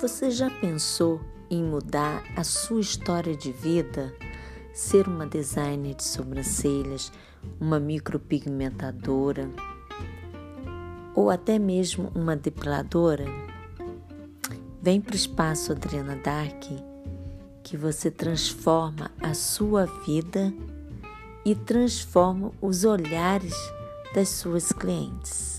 Você já pensou em mudar a sua história de vida? Ser uma designer de sobrancelhas, uma micropigmentadora ou até mesmo uma depiladora? Vem para o espaço Adriana Dark que você transforma a sua vida e transforma os olhares das suas clientes.